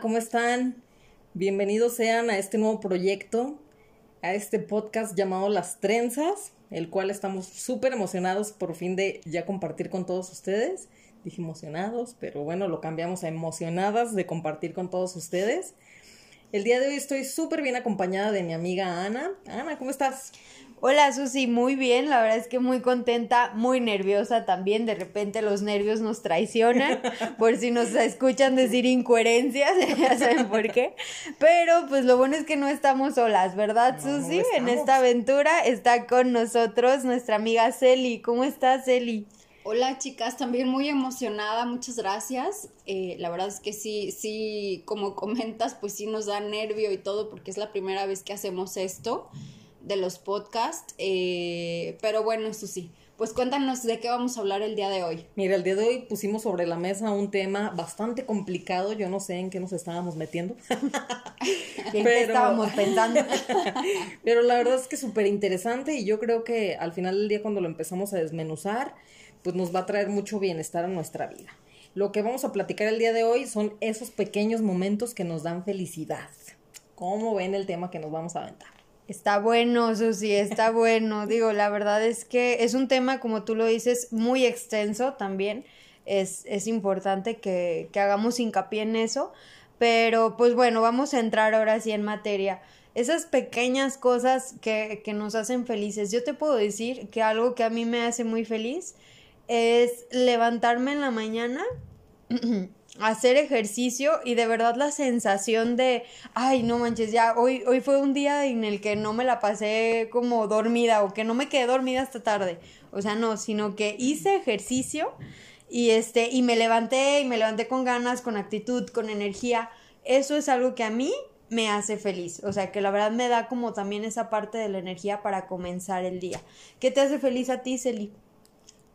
¿cómo están? Bienvenidos sean a este nuevo proyecto, a este podcast llamado Las Trenzas, el cual estamos súper emocionados por fin de ya compartir con todos ustedes. Dije emocionados, pero bueno, lo cambiamos a emocionadas de compartir con todos ustedes. El día de hoy estoy súper bien acompañada de mi amiga Ana. Ana, ¿cómo estás? Hola Susi, muy bien, la verdad es que muy contenta, muy nerviosa también, de repente los nervios nos traicionan, por si nos escuchan decir incoherencias, ya saben por qué, pero pues lo bueno es que no estamos solas, ¿verdad Susi? en esta aventura está con nosotros nuestra amiga Celi, ¿cómo estás Celi? Hola chicas, también muy emocionada, muchas gracias. Eh, la verdad es que sí, sí, como comentas, pues sí nos da nervio y todo porque es la primera vez que hacemos esto de los podcasts. Eh, pero bueno, eso sí. Pues cuéntanos de qué vamos a hablar el día de hoy. Mira, el día de hoy pusimos sobre la mesa un tema bastante complicado. Yo no sé en qué nos estábamos metiendo. ¿En qué estábamos pensando? pero la verdad es que súper interesante y yo creo que al final del día cuando lo empezamos a desmenuzar, pues nos va a traer mucho bienestar a nuestra vida. Lo que vamos a platicar el día de hoy son esos pequeños momentos que nos dan felicidad. ¿Cómo ven el tema que nos vamos a aventar? Está bueno, Susi, está bueno. Digo, la verdad es que es un tema, como tú lo dices, muy extenso también. Es, es importante que, que hagamos hincapié en eso. Pero pues bueno, vamos a entrar ahora sí en materia. Esas pequeñas cosas que, que nos hacen felices. Yo te puedo decir que algo que a mí me hace muy feliz es levantarme en la mañana hacer ejercicio y de verdad la sensación de, ay, no manches, ya hoy, hoy fue un día en el que no me la pasé como dormida o que no me quedé dormida hasta tarde. O sea, no, sino que hice ejercicio y este y me levanté y me levanté con ganas, con actitud, con energía. Eso es algo que a mí me hace feliz. O sea, que la verdad me da como también esa parte de la energía para comenzar el día. ¿Qué te hace feliz a ti, Celi?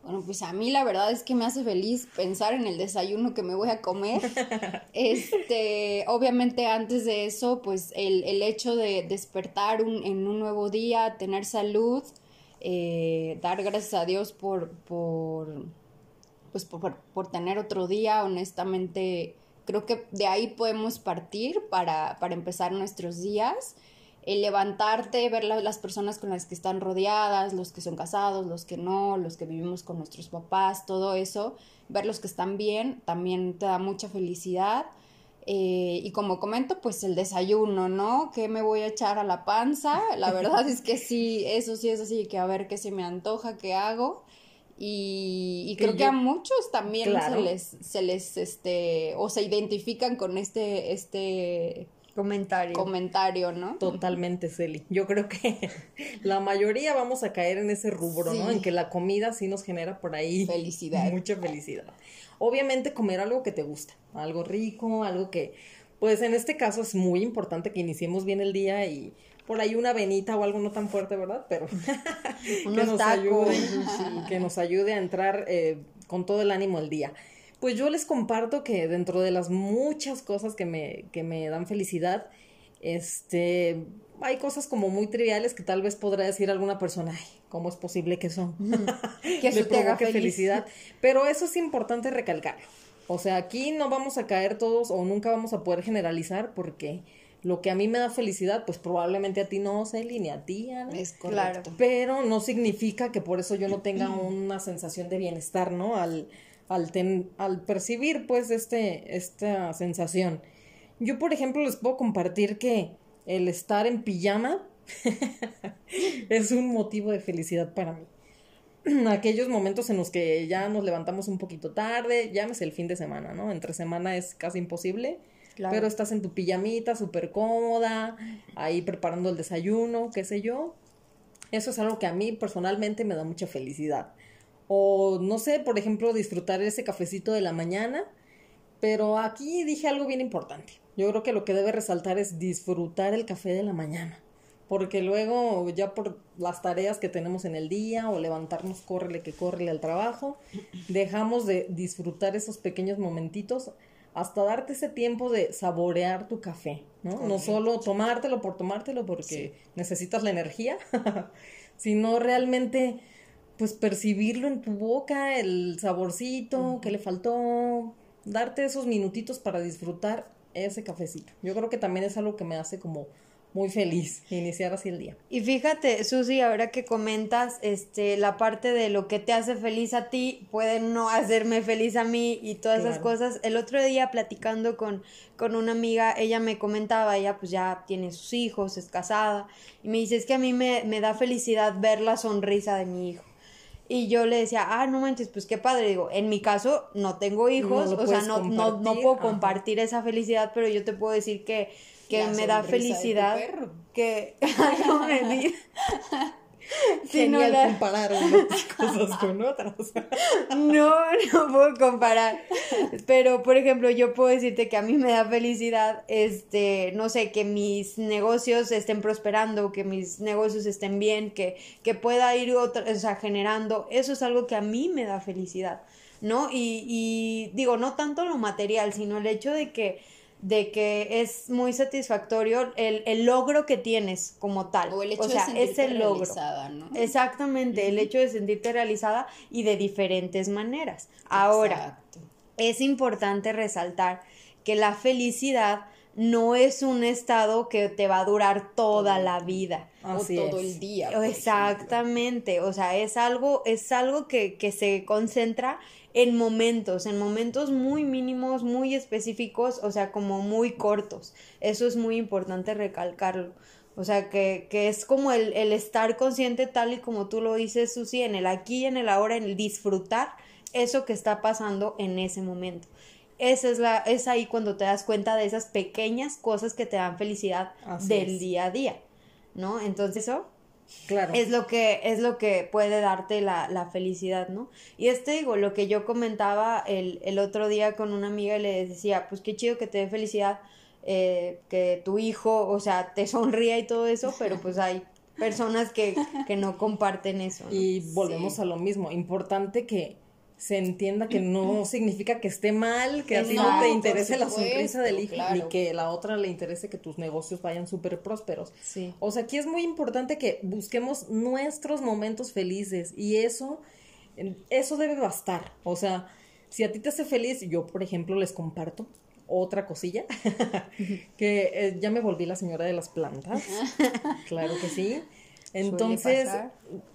Bueno, pues a mí la verdad es que me hace feliz pensar en el desayuno que me voy a comer. Este, obviamente antes de eso, pues el, el hecho de despertar un, en un nuevo día, tener salud, eh, dar gracias a Dios por, por, pues por, por, tener otro día, honestamente, creo que de ahí podemos partir para, para empezar nuestros días el levantarte, ver las personas con las que están rodeadas, los que son casados, los que no, los que vivimos con nuestros papás, todo eso, ver los que están bien, también te da mucha felicidad. Eh, y como comento, pues el desayuno, ¿no? ¿Qué me voy a echar a la panza? La verdad es que sí, eso sí es así, que a ver qué se me antoja, qué hago. Y, creo que a muchos también se les, se les, este, o se identifican con este, este comentario. Comentario, ¿no? Totalmente, Celi. Yo creo que la mayoría vamos a caer en ese rubro, ¿no? En que la comida sí nos genera por ahí felicidad. Mucha felicidad. Obviamente comer algo que te gusta, algo rico, algo que, pues en este caso es muy importante que iniciemos bien el día y por ahí una venita o algo no tan fuerte, ¿verdad? Pero que, nos ayude, que nos ayude a entrar eh, con todo el ánimo el día. Pues yo les comparto que dentro de las muchas cosas que me, que me dan felicidad, este, hay cosas como muy triviales que tal vez podrá decir alguna persona, ay, ¿cómo es posible que son? que eso te haga felicidad. Pero eso es importante recalcarlo. O sea, aquí no vamos a caer todos o nunca vamos a poder generalizar porque lo que a mí me da felicidad, pues probablemente a ti no, Celi, ni a ti, Ana. Es correcto. Pero no significa que por eso yo no tenga una sensación de bienestar, ¿no? Al, al, al percibir pues este, esta sensación. Yo, por ejemplo, les puedo compartir que el estar en pijama es un motivo de felicidad para mí. Aquellos momentos en los que ya nos levantamos un poquito tarde, llámese el fin de semana, ¿no? Entre semana es casi imposible, pero estás en tu pijamita súper cómoda, ahí preparando el desayuno, qué sé yo. Eso es algo que a mí personalmente me da mucha felicidad. O no sé, por ejemplo, disfrutar ese cafecito de la mañana. Pero aquí dije algo bien importante. Yo creo que lo que debe resaltar es disfrutar el café de la mañana. Porque luego, ya por las tareas que tenemos en el día o levantarnos, córrele que córrele al trabajo, dejamos de disfrutar esos pequeños momentitos hasta darte ese tiempo de saborear tu café, ¿no? No solo tomártelo por tomártelo porque necesitas la energía, sino realmente pues percibirlo en tu boca, el saborcito, que le faltó, darte esos minutitos para disfrutar ese cafecito. Yo creo que también es algo que me hace como muy feliz iniciar así el día. Y fíjate, Susi, ahora que comentas este la parte de lo que te hace feliz a ti puede no hacerme feliz a mí y todas esas cosas. El otro día platicando con con una amiga, ella me comentaba, ella pues ya tiene sus hijos, es casada y me dice, "Es que a mí me me da felicidad ver la sonrisa de mi hijo." Y yo le decía, ah, no manches, pues qué padre. Digo, en mi caso no tengo hijos, o sea, no, no, no, puedo compartir esa felicidad, pero yo te puedo decir que que me da felicidad. Que no me Genial no comparar unas cosas con otras. no, no puedo comparar. Pero, por ejemplo, yo puedo decirte que a mí me da felicidad, este, no sé, que mis negocios estén prosperando, que mis negocios estén bien, que, que pueda ir otra, o sea, generando. Eso es algo que a mí me da felicidad, ¿no? Y, y digo, no tanto lo material, sino el hecho de que de que es muy satisfactorio el, el, logro que tienes como tal. O el hecho sea, de sentirte realizada, ¿no? Exactamente, el hecho de sentirte realizada y de diferentes maneras. Ahora, es importante resaltar que la felicidad no es un estado que te va a durar toda la vida. o todo el día. Exactamente, o sea, es algo, es algo que, que se concentra en momentos, en momentos muy mínimos, muy específicos, o sea, como muy cortos. Eso es muy importante recalcarlo. O sea, que, que es como el, el, estar consciente tal y como tú lo dices, Susi, en el aquí, en el ahora, en el disfrutar eso que está pasando en ese momento. Esa es, la, es ahí cuando te das cuenta de esas pequeñas cosas que te dan felicidad del día a día, ¿no? Entonces eso Claro. Es lo que, es lo que puede darte la, la felicidad, ¿no? Y este digo, lo que yo comentaba el, el otro día con una amiga y le decía, pues qué chido que te dé felicidad, eh, que tu hijo, o sea, te sonría y todo eso, pero pues hay personas que, que no comparten eso. Y volvemos a lo mismo, importante que se entienda que no significa que esté mal, que a ti no te interese la sonrisa del hijo, ni que la otra le interese que tus negocios vayan súper prósperos. Sí. O sea, aquí es muy importante que busquemos nuestros momentos felices y eso, eso debe bastar. O sea, si a ti te hace feliz, yo por ejemplo les comparto otra cosilla, que eh, ya me volví la señora de las plantas, claro que sí. Entonces,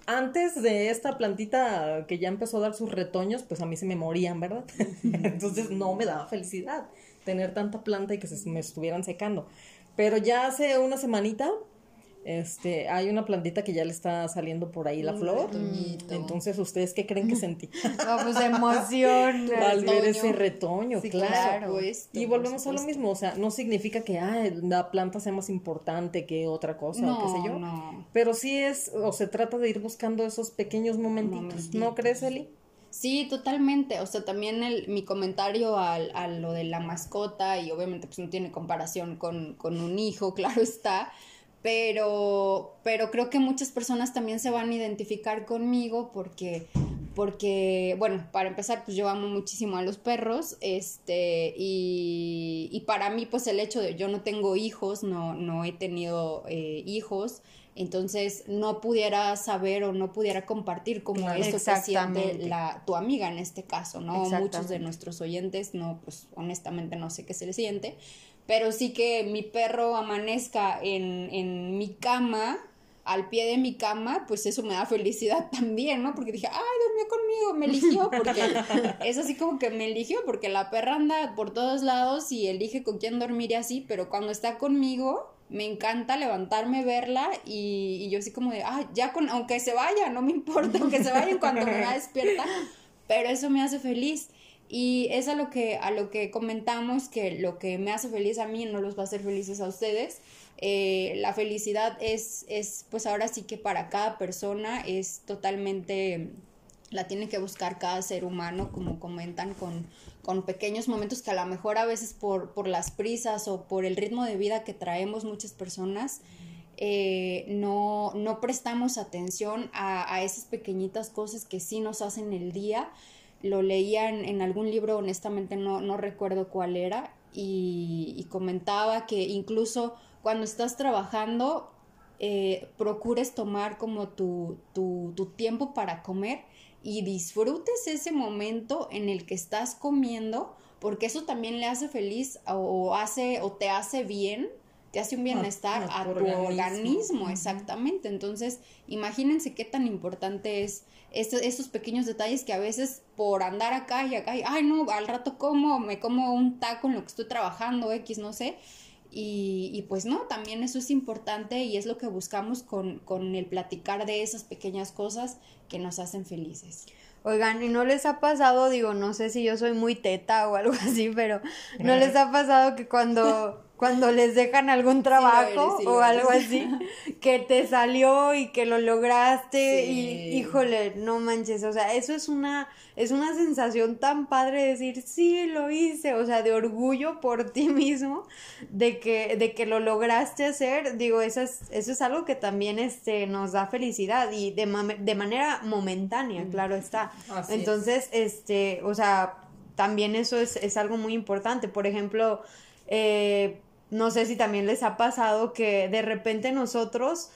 antes de esta plantita que ya empezó a dar sus retoños, pues a mí se me morían, ¿verdad? Entonces no me daba felicidad tener tanta planta y que se me estuvieran secando. Pero ya hace una semanita este, hay una plantita que ya le está saliendo por ahí la flor. Entonces, ¿ustedes qué creen que sentí? No, pues emoción. Al ver ese retoño, claro. y volvemos a lo mismo, o sea, no significa que la planta sea más importante que otra cosa, o qué sé yo. Pero sí es, o se trata de ir buscando esos pequeños momentitos. ¿No crees, Eli? Sí, totalmente. O sea, también el, mi comentario al, a lo de la mascota, y obviamente pues no tiene comparación con, con un hijo, claro está pero, pero creo que muchas personas también se van a identificar conmigo porque, porque, bueno, para empezar, pues yo amo muchísimo a los perros, este, y, y para mí, pues el hecho de yo no tengo hijos, no, no he tenido eh, hijos, entonces no pudiera saber o no pudiera compartir como esto se siente la, tu amiga en este caso, ¿no? Muchos de nuestros oyentes, no, pues honestamente no sé qué se le siente, pero sí que mi perro amanezca en, en mi cama, al pie de mi cama, pues eso me da felicidad también, ¿no? Porque dije, ay, durmió conmigo, me eligió, porque es así como que me eligió, porque la perra anda por todos lados y elige con quién dormir y así, pero cuando está conmigo, me encanta levantarme, verla y, y yo así como de, ay, ya con, aunque se vaya, no me importa, aunque se vaya en cuanto me da despierta, pero eso me hace feliz. Y es a lo que, a lo que comentamos, que lo que me hace feliz a mí no los va a hacer felices a ustedes. Eh, la felicidad es, es, pues ahora sí que para cada persona es totalmente, la tiene que buscar cada ser humano, como comentan, con, con pequeños momentos que a lo mejor a veces por, por las prisas o por el ritmo de vida que traemos muchas personas, eh, no, no prestamos atención a, a, esas pequeñitas cosas que sí nos hacen el día lo leía en, algún libro, honestamente no, no recuerdo cuál era, y, comentaba que incluso cuando estás trabajando, eh, procures tomar como tu, tu, tu tiempo para comer y disfrutes ese momento en el que estás comiendo porque eso también le hace feliz o hace o te hace bien te hace un bienestar a, tu organismo, exactamente. Entonces, imagínense qué tan importante es estos, pequeños detalles que a veces por andar acá y acá, y, ay no, al rato como, me como un taco en lo que estoy trabajando, X, no sé. Y, y pues no, también eso es importante y es lo que buscamos con, con el platicar de esas pequeñas cosas que nos hacen felices. Oigan, ¿y no les ha pasado, digo, no sé si yo soy muy teta o algo así, pero ¿no les ha pasado que cuando cuando les dejan algún trabajo o algo así, que te salió y que lo lograste y híjole, no manches, o sea, eso es una es una sensación tan padre decir, sí, lo hice, o sea, de orgullo por ti mismo, de que, de que lo lograste hacer, digo, eso es, eso es algo que también este, nos da felicidad y de, de manera momentánea, claro está. Entonces, este, o sea, también eso es, es algo muy importante. Por ejemplo, eh, no sé si también les ha pasado que de repente nosotros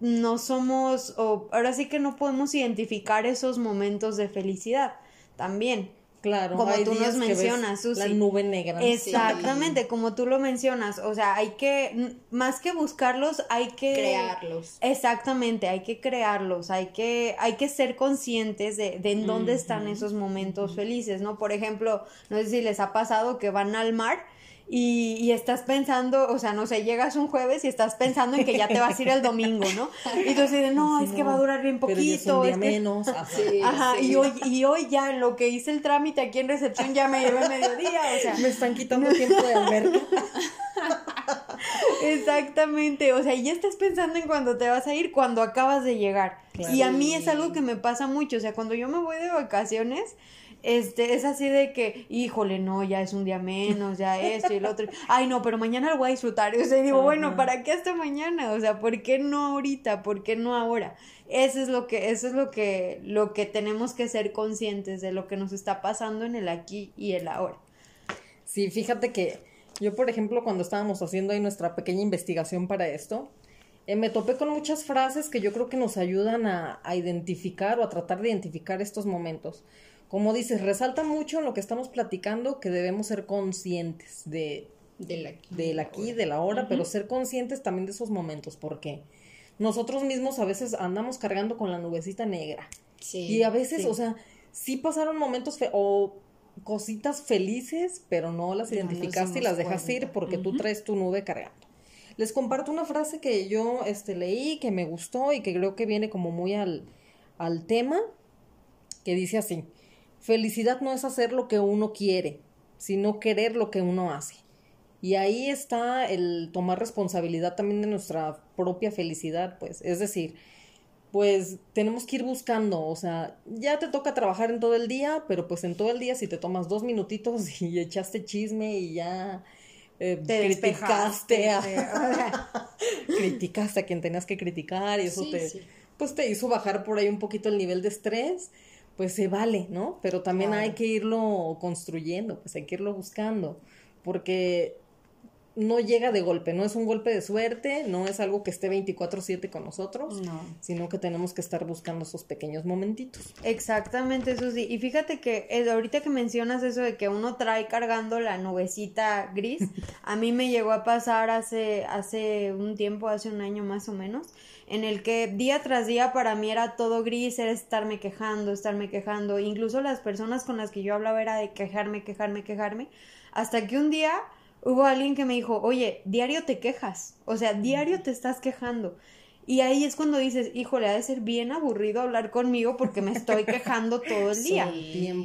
no somos, o ahora sí que no podemos identificar esos momentos de felicidad también. Claro, como tú nos mencionas, Susi. La nube negra. Exactamente, como tú lo mencionas. O sea, hay que, más que buscarlos, hay que crearlos. Exactamente, hay que crearlos, hay que, hay que ser conscientes de, de en dónde están esos momentos felices, ¿no? Por ejemplo, no sé si les ha pasado que van al mar y, y, estás pensando, o sea, no sé, llegas un jueves y estás pensando en que ya te vas a ir el domingo, ¿no? Y tú dices, no, es que va a durar bien poquito. Pero menos. Ajá, Y, hoy, y hoy ya en lo que hice el trámite aquí en recepción ya me llevé mediodía, o sea. Me están quitando tiempo de alberca. Exactamente, o sea, ya estás pensando en cuando te vas a ir, cuando acabas de llegar. Y a mí es algo que me pasa mucho, o sea, cuando yo me voy de vacaciones, este, es así de que, híjole, no, ya es un día menos, ya esto y el otro. Ay, no, pero mañana lo voy a disfrutar. O sea, digo, bueno, ¿para qué hasta mañana? O sea, ¿por qué no ahorita? ¿Por qué no ahora? Eso es lo que, eso es lo que, lo que tenemos que ser conscientes de lo que nos está pasando en el aquí y el ahora. Sí, fíjate que yo, por ejemplo, cuando estábamos haciendo ahí nuestra pequeña investigación para esto, eh, me topé con muchas frases que yo creo que nos ayudan a, a identificar o a tratar de identificar estos momentos como dices, resalta mucho en lo que estamos platicando que debemos ser conscientes de, del aquí, del aquí de la ahora, pero ser conscientes también de esos momentos, porque nosotros mismos a veces andamos cargando con la nubecita negra. Sí, y a veces, o sea, sí pasaron momentos o cositas felices, pero no las identificaste y las dejaste ir porque tú traes tu nube cargando. Les comparto una frase que yo este, leí, que me gustó y que creo que viene como muy al, al tema, que dice así, Felicidad no es hacer lo que uno quiere, sino querer lo que uno hace. Y ahí está el tomar responsabilidad también de nuestra propia felicidad, pues. Es decir, pues tenemos que ir buscando, o sea, ya te toca trabajar en todo el día, pero pues en todo el día si te tomas dos minutitos y echaste chisme y ya eh, criticaste a, criticaste a quien tenías que criticar y eso te pues te hizo bajar por ahí un poquito el nivel de estrés pues se vale, ¿no? Pero también hay que irlo construyendo, pues hay que irlo buscando, porque no llega de golpe, no es un golpe de suerte, no es algo que esté 24/7 con nosotros, sino que tenemos que estar buscando esos pequeños momentitos. Exactamente, eso sí. Y fíjate que eh, ahorita que mencionas eso de que uno trae cargando la nubecita gris, a mí me llegó a pasar hace, hace un tiempo, hace un año más o menos, en el que día tras día para mí era todo gris, era estarme quejando, estarme quejando, incluso las personas con las que yo hablaba era de quejarme, quejarme, quejarme, hasta que un día hubo alguien que me dijo, oye, diario te quejas, o sea, diario te estás quejando. Y ahí es cuando dices, híjole, ha de ser bien aburrido hablar conmigo porque me estoy quejando todo el día.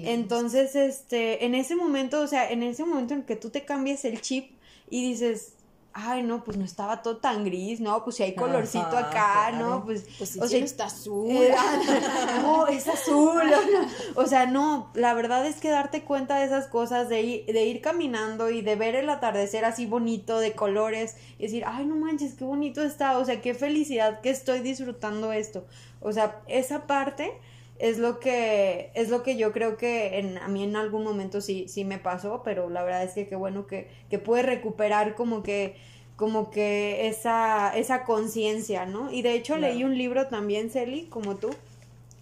Entonces, este, en ese momento, o sea, en ese momento en que tú te cambias el chip y dices, ay, no, pues no estaba todo tan gris, no, pues si hay colorcito acá, no, pues, pues o sea, está azul. Eh, no, es azul. o sea, no, la verdad es que darte cuenta de esas cosas, de ir, de ir caminando y de ver el atardecer así bonito, de colores, y decir, ay, no manches, qué bonito está, o sea, qué felicidad que estoy disfrutando esto. O sea, esa parte es lo que es lo que yo creo que en, a mí en algún momento sí sí me pasó pero la verdad es que qué bueno que, que puede recuperar como que como que esa esa conciencia no y de hecho leí un libro también Celi como tú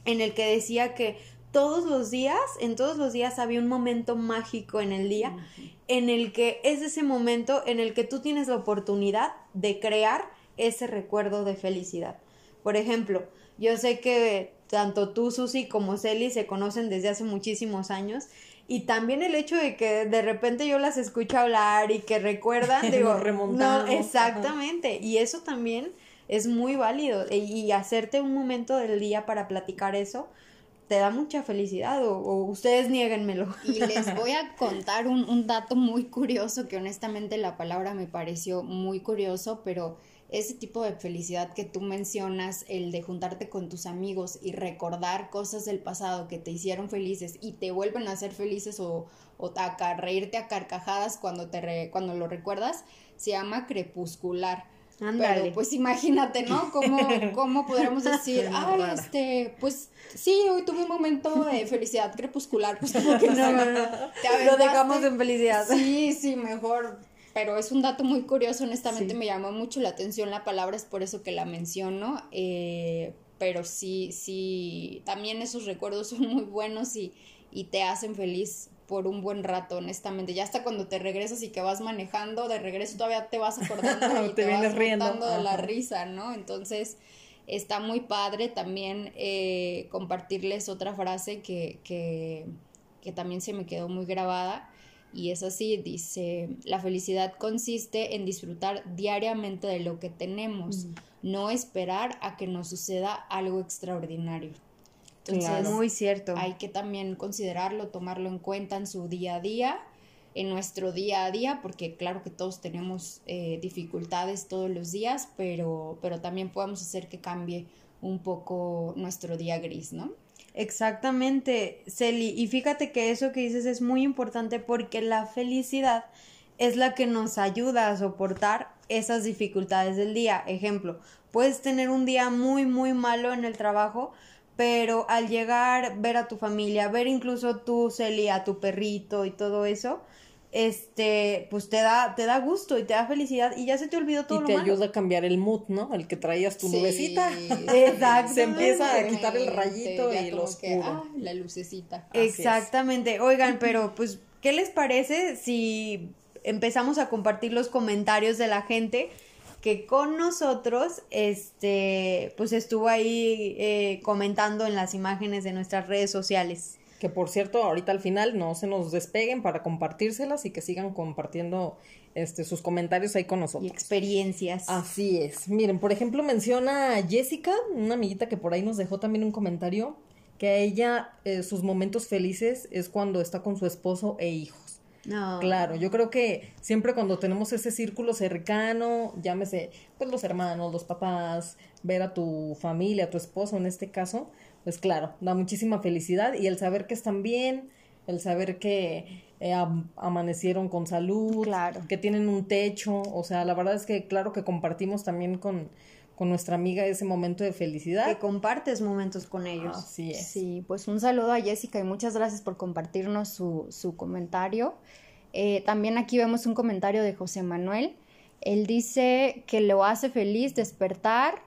en el que decía que todos los días, en todos los días había un momento mágico en el día, en el que es ese momento en el que tú tienes la oportunidad de crear ese recuerdo de felicidad. Por ejemplo, yo sé que tanto tú, Susi, como Celi se conocen desde hace muchísimos años. Y también el hecho de que de repente yo las escucho hablar y que recuerdan, digo, no, exactamente. Y eso también es muy válido. E, y hacerte un momento del día para platicar eso, te da mucha felicidad o, ustedes niéguenmelo. Y les voy a contar un, un, dato muy curioso que honestamente la palabra me pareció muy curioso, pero ese tipo de felicidad que tú mencionas, el de juntarte con tus amigos y recordar cosas del pasado que te hicieron felices y te vuelven a hacer felices o, o a reírte a carcajadas cuando, te cuando lo recuerdas, se llama crepuscular pero pues imagínate, ¿no? ¿Cómo, cómo podríamos decir, ay, este, pues sí, hoy tuve un momento de felicidad crepuscular, pues como que no, lo dejamos en felicidad. Sí, sí, mejor. Pero es un dato muy curioso, honestamente me llamó mucho la atención la palabra, es por eso que la menciono. Eh, pero sí, sí, también esos recuerdos son muy buenos y, y te hacen feliz por un buen rato, honestamente. Ya hasta cuando te regresas y que vas manejando, de regreso todavía te vas acordando y te, vienes riendo de la risa, ¿no? Entonces, está muy padre también eh, compartirles otra frase que, que, que también se me quedó muy grabada. Y es así, dice, la felicidad consiste en disfrutar diariamente de lo que tenemos, no esperar a que nos suceda algo extraordinario. Entonces, muy cierto. Hay que también considerarlo, tomarlo en cuenta en su día a día, en nuestro día a día, porque claro que todos tenemos eh, dificultades todos los días, pero, pero también podemos hacer que cambie un poco nuestro día gris, ¿no? Exactamente, Celi. Y fíjate que eso que dices es muy importante porque la felicidad es la que nos ayuda a soportar esas dificultades del día. Ejemplo, puedes tener un día muy, muy malo en el trabajo, pero al llegar, ver a tu familia, ver incluso tú, Celia, a tu perrito y todo eso, este, pues te da, te da gusto y te da felicidad y ya se te olvidó todo y te ayuda a cambiar el mood, ¿no? El que traías tu nubecita. Exacto. Se empieza a quitar el rayito y los ah, la lucecita. Exactamente. Oigan, pero pues, ¿qué les parece si empezamos a compartir los comentarios de la gente? que con nosotros, este, pues estuvo ahí eh, comentando en las imágenes de nuestras redes sociales. Que por cierto, ahorita al final no se nos despeguen para compartírselas y que sigan compartiendo este, sus comentarios ahí con nosotros. Y experiencias. Así es. Miren, por ejemplo, menciona Jessica, una amiguita que por ahí nos dejó también un comentario, que a ella eh, sus momentos felices es cuando está con su esposo e hijos. No. Claro, yo creo que siempre cuando tenemos ese círculo cercano, llámese, pues los hermanos, los papás, ver a tu familia, a tu esposo en este caso, pues claro, da muchísima felicidad y el saber que están bien, el saber que eh, amanecieron con salud, claro. que tienen un techo, o sea, la verdad es que claro que compartimos también con, con nuestra amiga ese momento de felicidad. Que compartes momentos con ellos. Así es. Sí, pues un saludo a Jessica y muchas gracias por compartirnos su, su comentario. Eh, también aquí vemos un comentario de José Manuel. Él dice que lo hace feliz despertar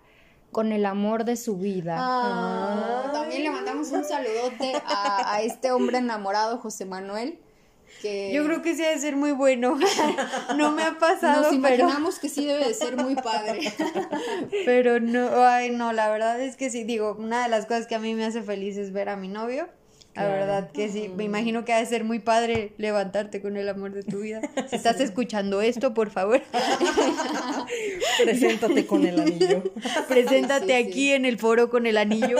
con el amor de su vida. Ah. también le mandamos un saludote a, a, este hombre enamorado, José Manuel. Yo creo que sí debe ser muy bueno. no me ha pasado, Nos imaginamos que sí debe de ser muy padre. pero no, ay, no, la verdad es que sí, digo, una de las cosas que a mí me hace feliz es ver a mi novio. La verdad que sí, me imagino que ha de ser muy padre levantarte con el amor de tu vida. Si estás escuchando esto, por favor. Preséntate con el anillo. Preséntate aquí en el foro con el anillo.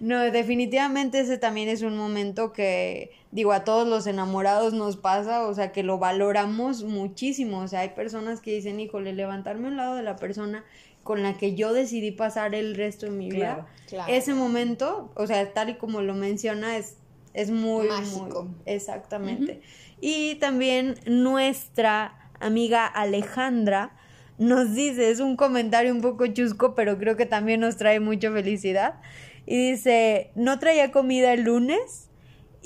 No, definitivamente ese también es un momento que, digo, a todos los enamorados nos pasa, o sea, que lo valoramos muchísimo. O sea, hay personas que dicen, híjole, levantarme a un lado de la persona con la que yo decidí pasar el resto de mi vida. Ese momento, o sea, tal y como lo menciona, es, es muy, Mágico. exactamente. Y también nuestra amiga Alejandra nos dice, es un comentario un poco chusco, pero creo que también nos trae mucha felicidad. Y dice, no traía comida el lunes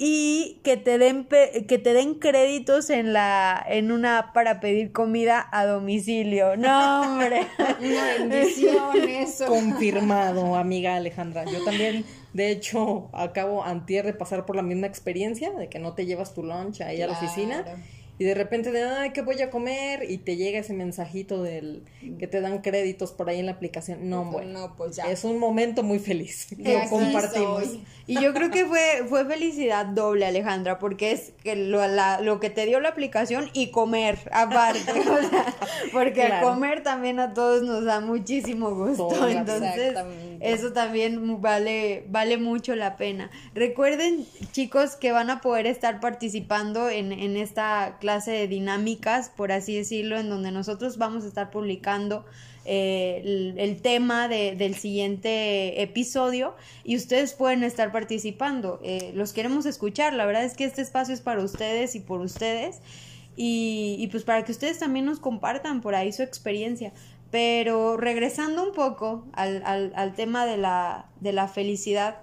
y que te den que te den créditos en la en una app para pedir comida a domicilio. No, hombre. una bendición eso. Confirmado, amiga Alejandra. Yo también De hecho, acabo antier de pasar por la misma experiencia de que no te llevas tu lunch ahí a la oficina Claro. Y de repente de, ay, ¿qué voy a comer? Y te llega ese mensajito del que te dan créditos por ahí en la aplicación. No, bueno. No, pues ya. Es un momento muy feliz que aquí compartimos. soy. Y yo creo que fue, fue felicidad doble, Alejandra, porque es que lo, la- lo que te dio la aplicación y comer, aparte. o sea, porque Claro. comer también a todos nos da muchísimo gusto. Todo, entonces, exactamente. eso también vale, vale mucho la pena. Recuerden, chicos, que van a poder estar participando en, en esta clase de dinámicas, por así decirlo, en donde nosotros vamos a estar publicando eh, el, tema de- del siguiente episodio y ustedes pueden estar participando. Eh, los queremos escuchar, la verdad es que este espacio es para ustedes y por ustedes y, y pues para que ustedes también nos compartan por ahí su experiencia. Pero regresando un poco al, al, al tema de la, de la felicidad,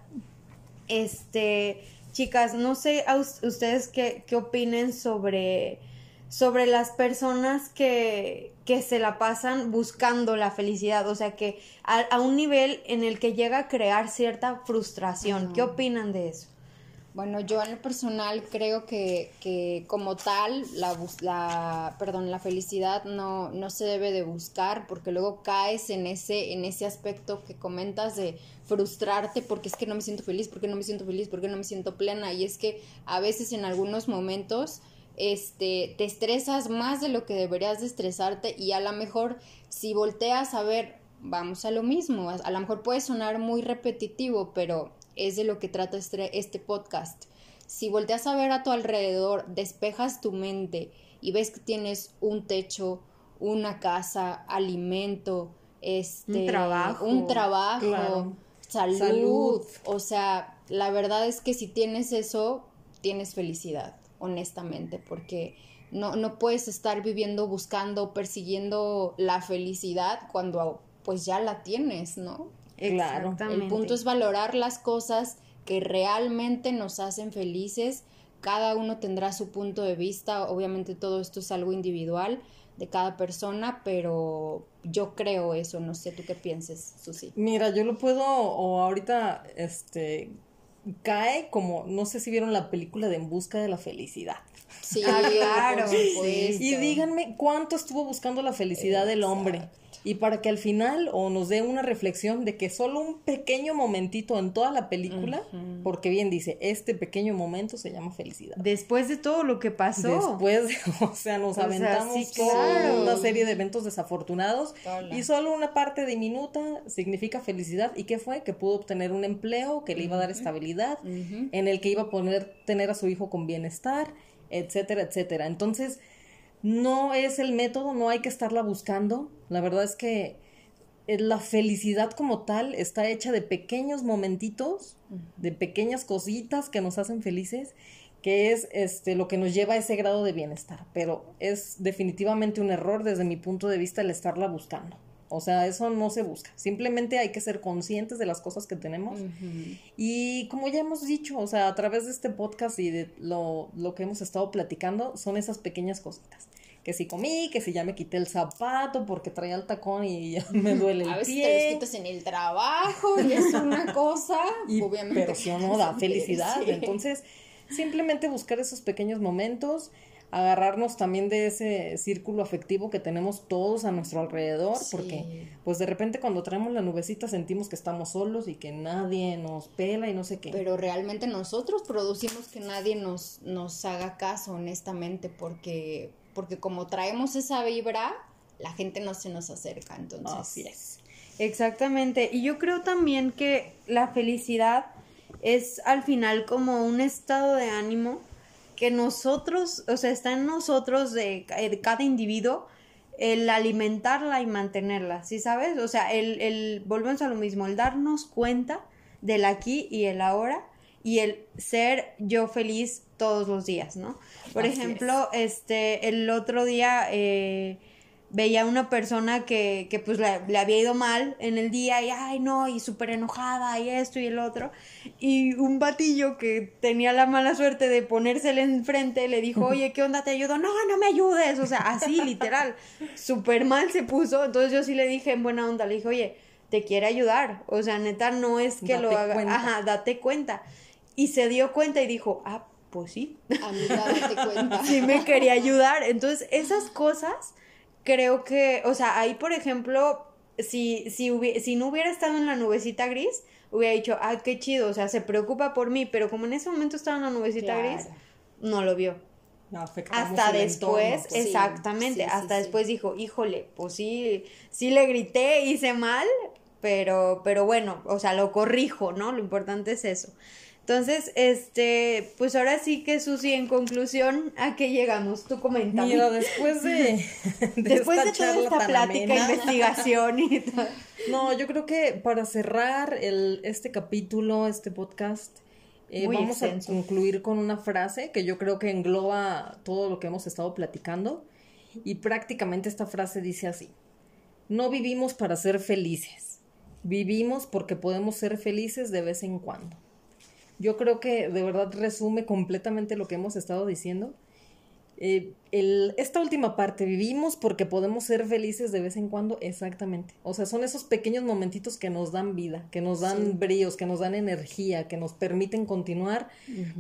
este, chicas, no sé a us- ustedes qué, qué opinen sobre, sobre las personas que, que se la pasan buscando la felicidad, o sea, que a, a un nivel en el que llega a crear cierta frustración. ¿Qué opinan de eso? Bueno, yo en lo personal creo que, que como tal, la, la, perdón, la felicidad no, no se debe de buscar porque luego caes en ese, en ese aspecto que comentas de frustrarte porque es que no me siento feliz, porque no me siento feliz, porque no me siento plena. Y es que a veces en algunos momentos este, te estresas más de lo que deberías de estresarte y a lo mejor si volteas a ver, vamos a lo mismo, a, a lo mejor puede sonar muy repetitivo, pero es de lo que trata este, este podcast. Si volteas a ver a tu alrededor, despejas tu mente y ves que tienes un techo, una casa, alimento, este, Un trabajo. un trabajo, Claro. salud, Salud. o sea, la verdad es que si tienes eso, tienes felicidad, honestamente, porque no, no puedes estar viviendo, buscando, persiguiendo la felicidad cuando pues ya la tienes, ¿no? Claro. El punto es valorar las cosas que realmente nos hacen felices. Cada uno tendrá su punto de vista. Obviamente todo esto es algo individual de cada persona, pero yo creo eso. No sé tú qué pienses, Susi. Mira, yo lo puedo, o ahorita, este, cae como, no sé si vieron la película de En Busca de la Felicidad. Sí, claro, por. Y díganme cuánto estuvo buscando la felicidad del hombre. Y para que al final o nos dé una reflexión de que solo un pequeño momentito en toda la película, porque bien dice, este pequeño momento se llama felicidad. Después de todo lo que pasó. Después, o sea, nos O sea, aventamos sí, toda claro. una serie de eventos desafortunados Hola. y solo una parte diminuta significa felicidad. ¿Y qué fue? Que pudo obtener un empleo que le iba a dar estabilidad, en el que iba a poner, tener a su hijo con bienestar, etcétera, etcétera. Entonces, no es el método, no hay que estarla buscando. La verdad es que eh, la felicidad como tal está hecha de pequeños momentitos, de pequeñas cositas que nos hacen felices, que es este lo que nos lleva a ese grado de bienestar, pero es definitivamente un error desde mi punto de vista el estarla buscando. O sea, eso no se busca. Simplemente hay que ser conscientes de las cosas que tenemos. Y como ya hemos dicho, o sea, a través de este podcast y de lo, lo que hemos estado platicando, son esas pequeñas cositas. Que si comí, que si ya me quité el zapato porque traía el tacón y ya me duele el A veces pie. te los quitas en el trabajo y es una cosa, Y, obviamente. pero si no da felicidad. Sí. Entonces, simplemente buscar esos pequeños momentos, agarrarnos también de ese círculo afectivo que tenemos todos a nuestro alrededor, Sí. porque pues de repente cuando traemos la nubecita sentimos que estamos solos y que nadie nos pela y no sé qué. Pero realmente nosotros producimos que nadie nos, nos haga caso, honestamente, porque, porque como traemos esa vibra, la gente no se nos acerca. Entonces, Así es. Exactamente. Y yo creo también que la felicidad es al final como un estado de ánimo que nosotros, o sea, está en nosotros de, ca- de cada individuo el alimentarla y mantenerla, ¿sí sabes? O sea, el, el, volvemos a lo mismo, el darnos cuenta del aquí y el ahora y el ser yo feliz todos los días, ¿no? Por Así ejemplo, este, el otro día eh, veía a una persona que, que pues le, le había ido mal en el día y ay no, y súper enojada y esto y el otro. Y un batillo que tenía la mala suerte de ponérsele enfrente le dijo, oye, ¿qué onda? ¿Te ayudo? No, no me ayudes. O sea, así literal, súper mal se puso. Entonces yo sí le dije en buena onda, le dije, oye, te quiere ayudar. O sea, neta, no es que lo haga. Ajá, date cuenta. Y se dio cuenta y dijo, ah, pues sí. Amiga, date cuenta. sí me quería ayudar. Entonces, esas cosas, creo que, o sea, ahí, por ejemplo, si, si, si no hubiera estado en la nubecita gris, hubiera dicho, ah, qué chido, o sea, se preocupa por mí, pero como en ese momento estaba en la nubecita gris, no lo vio. hasta después, pues. exactamente, hasta después dijo, híjole, pues sí, sí le grité, hice mal, pero, pero bueno, o sea, lo corrijo, ¿no? Lo importante es eso. Entonces, este, pues ahora sí que Susi, en conclusión, ¿a qué llegamos? Tú comentas. Mira, después de, después de toda esta plática, investigación y todo. No, yo creo que para cerrar el, este capítulo, este podcast, eh, vamos a concluir con una frase que yo creo que engloba todo lo que hemos estado platicando. Y prácticamente esta frase dice así: No vivimos para ser felices, vivimos porque podemos ser felices de vez en cuando yo creo que de verdad resume completamente lo que hemos estado diciendo. Eh, esta última parte, vivimos porque podemos ser felices de vez en cuando, exactamente. O sea, son esos pequeños momentitos que nos dan vida, que nos dan bríos, que nos dan energía, que nos permiten continuar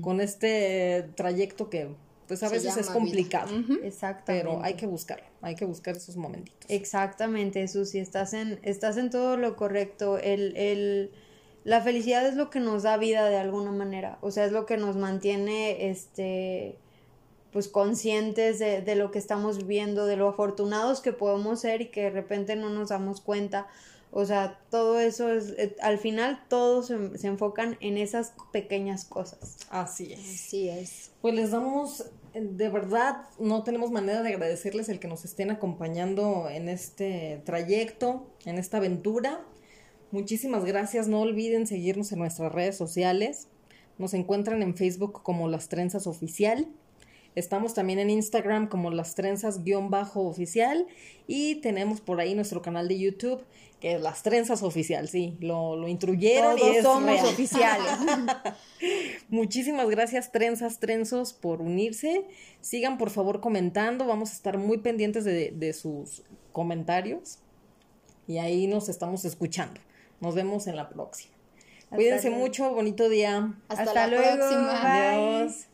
con este trayecto que pues a veces es complicado. Exactamente. Pero hay que buscarlo, hay que buscar esos momentitos. Exactamente, Susi, estás en, estás en todo lo correcto. el, el la felicidad es lo que nos da vida de alguna manera, o sea, es lo que nos mantiene, este, pues conscientes de, de, lo que estamos viviendo, de lo afortunados que podemos ser y que de repente no nos damos cuenta. O sea, todo eso es, eh, al final todos se, se, enfocan en esas pequeñas cosas. Así es. Así es. Pues les damos, de verdad, no tenemos manera de agradecerles el que nos estén acompañando en este trayecto, en esta aventura. Muchísimas gracias. No olviden seguirnos en nuestras redes sociales. Nos encuentran en Facebook como Las Trenzas Oficial. Estamos también en Instagram como Las Trenzas-oficial. Y tenemos por ahí nuestro canal de YouTube que es Las Trenzas Oficial. Sí, lo, lo instruyeron y somos oficiales. Muchísimas gracias, Trenzas, Trenzos, por unirse. Sigan por favor comentando. Vamos a estar muy pendientes de, de sus comentarios. Y ahí nos estamos escuchando. Nos vemos en la próxima. Cuídense mucho, bonito día. Hasta, la luego. próxima. Adiós.